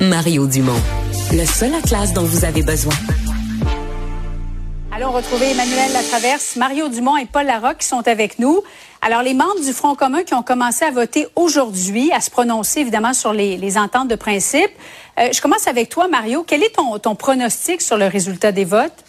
Mario Dumont, le seul atlas dont vous avez besoin. Allons retrouver Emmanuel Latraverse, Mario Dumont et Paul Larocque qui sont avec nous. Alors, les membres du Front commun qui ont commencé à voter aujourd'hui, à se prononcer évidemment sur les, ententes de principe. Euh, je commence avec toi, Mario. Quel est ton, ton pronostic sur le résultat des votes?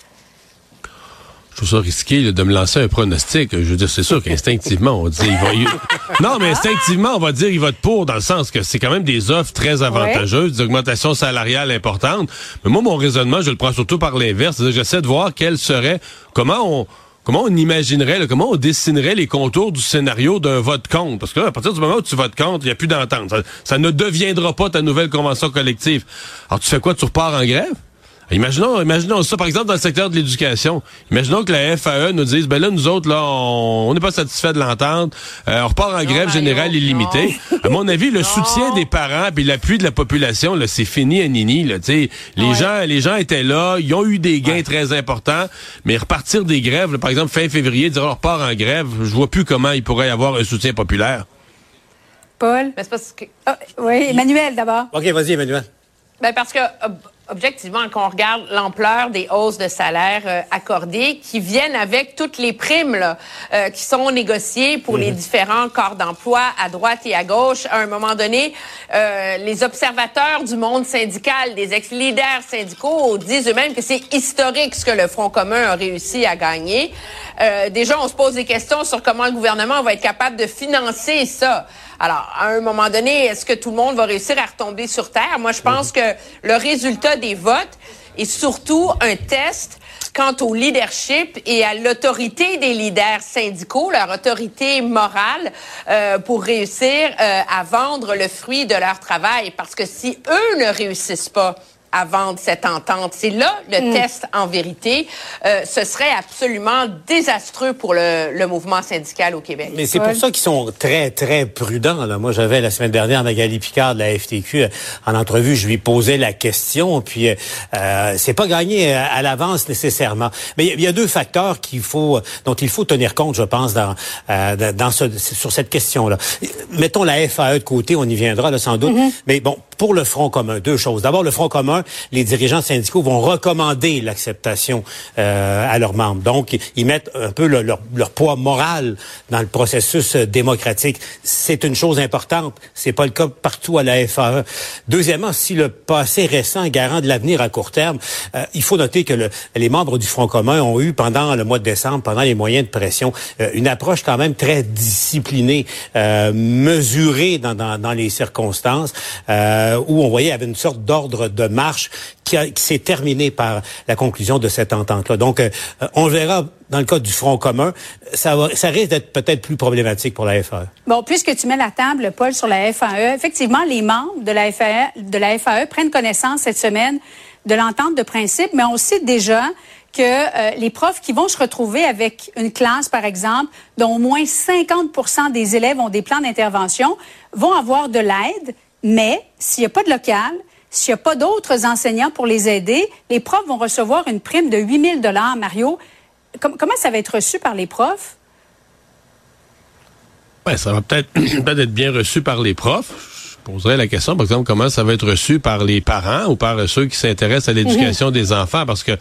Je trouve ça risqué de me lancer un pronostic. Je veux dire, c'est sûr qu'instinctivement, on dit il va. Non, mais instinctivement, on va dire il vote pour dans le sens que c'est quand même des offres très avantageuses, des augmentations salariales importantes. Mais moi, mon raisonnement, je le prends surtout par l'inverse. J'essaie de voir quel serait, comment on comment on imaginerait, comment on dessinerait les contours du scénario d'un vote contre. Parce que là, à partir du moment où tu votes contre, il n'y a plus d'entente. Ça, ça, ne deviendra pas ta nouvelle convention collective. Alors tu fais quoi? Tu repars en grève? Imaginons, imaginons ça, par exemple, dans le secteur de l'éducation. Imaginons que la FAE nous dise, ben là, nous autres, là, on n'est pas satisfait de l'entente. Euh, on repart en grève générale illimitée. À mon avis, le soutien des parents puis l'appui de la population, là, c'est fini à Nini. Là, les gens, les gens étaient là, ils ont eu des gains très importants, mais repartir des grèves, par exemple, fin février, dire on repart en grève, je vois plus comment il pourrait y avoir un soutien populaire. Paul? Ben, parce que... Ah, oui, Emmanuel d'abord. OK, vas-y, Emmanuel. Ben parce que euh, objectivement, quand on regarde l'ampleur des hausses de salaire euh, accordées, qui viennent avec toutes les primes là, euh, qui sont négociées pour les mhm. différents corps d'emploi à droite et à gauche, à un moment donné, euh, les observateurs du monde syndical, des ex-leaders syndicaux disent eux-mêmes que c'est historique ce que le Front commun a réussi à gagner. déjà, on se pose des questions sur comment le gouvernement va être capable de financer ça. Alors, à un moment donné, est-ce que tout le monde va réussir à retomber sur terre? Moi, je pense que le résultat des votes est surtout un test quant au leadership et à l'autorité des leaders syndicaux, leur autorité morale euh, pour réussir euh, à vendre le fruit de leur travail. Parce que si eux ne réussissent pas avant cette entente. C'est là le mm. test en vérité. Euh, ce serait absolument désastreux pour le, le mouvement syndical au Québec. Mais c'est pour ça qu'ils sont très, très prudents. Là. Moi, j'avais la semaine dernière Magali Picard de la FTQ euh, en entrevue. Je lui posais la question, puis euh, c'est pas gagné euh, à, l'avance nécessairement. Mais il y, a deux facteurs qu'il faut, dont il faut tenir compte, je pense, dans, dans ce, sur cette question-là. Mettons la FAE de côté, on y viendra là, sans doute. Mm-hmm. Mais bon, pour le Front commun, deux choses. D'abord, le Front commun, les dirigeants syndicaux vont recommander l'acceptation euh, à leurs membres. Donc, ils mettent un peu leur, poids moral dans le processus euh, démocratique. C'est une chose importante. C'est pas le cas partout à la FAE. Deuxièmement, si le passé récent garant de l'avenir à court terme, euh, il faut noter que le, les membres du Front commun ont eu pendant le mois de décembre, pendant les moyens de pression, une approche quand même très disciplinée, mesurée dans, dans, dans, les circonstances. Euh, où on voyait avait une sorte d'ordre de marche qui, s'est terminé par la conclusion de cette entente-là. Donc, euh, on verra dans le cas du Front commun, ça, ça risque d'être peut-être plus problématique pour la FAE. Bon, puisque tu mets la table, Paul, sur la FAE, effectivement, les membres de la FAE, de la FAE prennent connaissance cette semaine de l'entente de principe, mais on sait déjà que euh, les profs qui vont se retrouver avec une classe, par exemple, dont au moins 50% des élèves ont des plans d'intervention, vont avoir de l'aide mais s'il n'y a pas de local, s'il n'y a pas d'autres enseignants pour les aider, les profs vont recevoir une prime de 8 000 Mario, comment ça va être reçu par les profs? Ouais, ça va peut-être peut être bien reçu par les profs. Je poserais la question, par exemple, comment ça va être reçu par les parents ou par ceux qui s'intéressent à l'éducation mhm. des enfants, parce que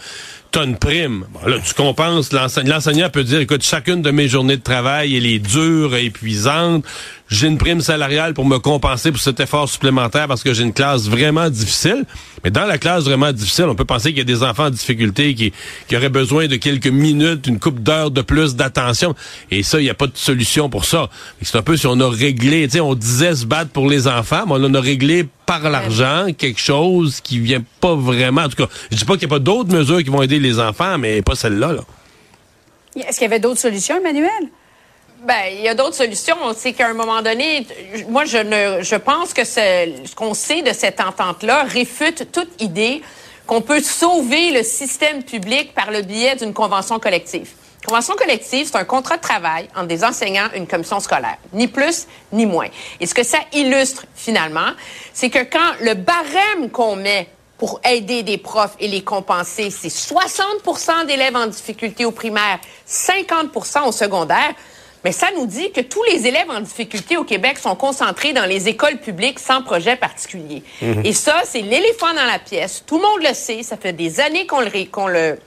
tu prime. là, tu compenses, l'enseignant peut dire, écoute, chacune de mes journées de travail, elle est dure, épuisante j'ai une prime salariale pour me compenser pour cet effort supplémentaire parce que j'ai une classe vraiment difficile. Mais dans la classe vraiment difficile, on peut penser qu'il y a des enfants en difficulté qui, qui auraient besoin de quelques minutes, une coupe d'heures de plus d'attention. Et ça, il n'y a pas de solution pour ça. C'est un peu si on a réglé, tu sais, on disait se battre pour les enfants, mais on a réglé par l'argent quelque chose qui vient pas vraiment. En tout cas, je dis pas qu'il n'y a pas d'autres mesures qui vont aider les enfants, mais pas celle-là. Là. Est-ce qu'il y avait d'autres solutions, Emmanuel? Ben, il y a d'autres solutions. C'est qu'à un moment donné, moi, je ne, je pense que ce qu'on sait de cette entente-là réfute toute idée qu'on peut sauver le système public par le biais d'une convention collective. Convention collective, c'est un contrat de travail entre des enseignants et une commission scolaire. Ni plus, ni moins. Et ce que ça illustre, finalement, c'est que quand le barème qu'on met pour aider des profs et les compenser, c'est 60% d'élèves en difficulté au primaire, 50% au secondaire, Mais ça nous dit que tous les élèves en difficulté au Québec sont concentrés dans les écoles publiques sans projet particulier. Mhm. Et ça, c'est l'éléphant dans la pièce. Tout le monde le sait. Ça fait des années qu'on le, qu'on le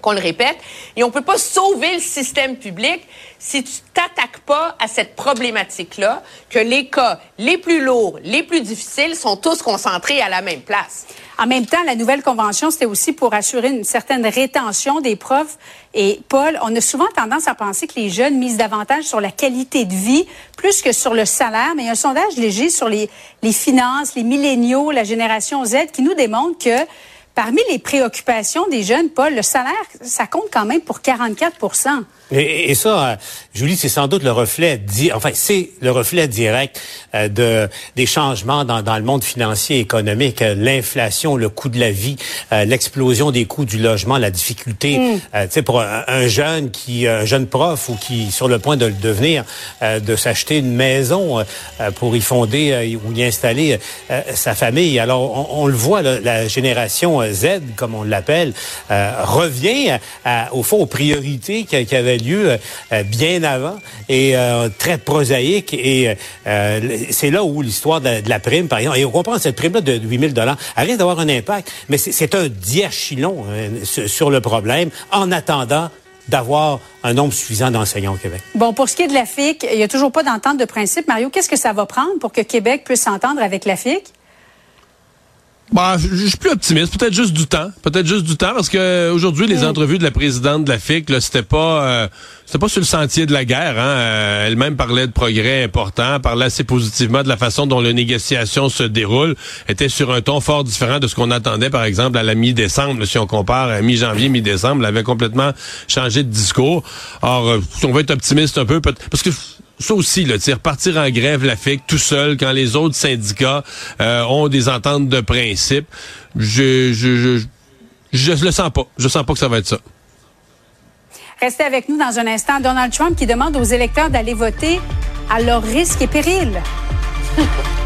qu'on le répète. Et on peut pas sauver le système public si tu t'attaques pas à cette problématique-là, que les cas les plus lourds, les plus difficiles sont tous concentrés à la même place. En même temps, la nouvelle convention, c'était aussi pour assurer une certaine rétention des profs. Et Paul, on a souvent tendance à penser que les jeunes misent davantage sur la qualité de vie plus que sur le salaire. Mais il y a un sondage léger sur les, les finances, les milléniaux, la génération Z qui nous démontre que Parmi les préoccupations des jeunes, Paul, le salaire, ça compte quand même pour 44 et, et, ça, euh, Julie, c'est sans doute le reflet, enfin, c'est le reflet direct euh, de des changements dans, dans, le monde financier et économique, euh, l'inflation, le coût de la vie, l'explosion des coûts du logement, la difficulté, mm. tu sais, pour un, jeune qui, un jeune prof ou qui sur le point de le devenir, de s'acheter une maison pour y fonder ou y installer sa famille. Alors, on, le voit, la génération Z, comme on l'appelle, revient au fond aux priorités qui, qui avaient lieu euh, bien avant et euh, très prosaïque. Et euh, c'est là où l'histoire de, la prime, par exemple, et on comprend cette prime-là de 8 000 elle risque d'avoir un impact, mais c'est un diachylon sur le problème en attendant d'avoir un nombre suffisant d'enseignants au Québec. Bon, pour ce qui est de la FIC, il n'y a toujours pas d'entente de principe. Mario, qu'est-ce que ça va prendre pour que Québec puisse s'entendre avec la FIC? Bah, je suis plus optimiste. Peut-être juste du temps. Peut-être juste du temps parce que aujourd'hui, les entrevues de la présidente de la FIC, là, c'était pas, euh, c'était pas sur le sentier de la guerre. Hein. Euh, elle-même parlait de progrès importants, parlait assez positivement de la façon dont les négociations se déroulent. Était sur un ton fort différent de ce qu'on attendait, par exemple, à la mi-décembre. Si on compare à mi-janvier, mi-décembre, elle avait complètement changé de discours. Or, euh, si on veut être optimiste un peu, parce que ça aussi, là, repartir en grève la FIC tout seul quand les autres syndicats euh, ont des ententes de principe, je, je, je, je le sens pas. Je sens pas que ça va être ça. Restez avec nous dans un instant. Donald Trump qui demande aux électeurs d'aller voter à leur risque et péril.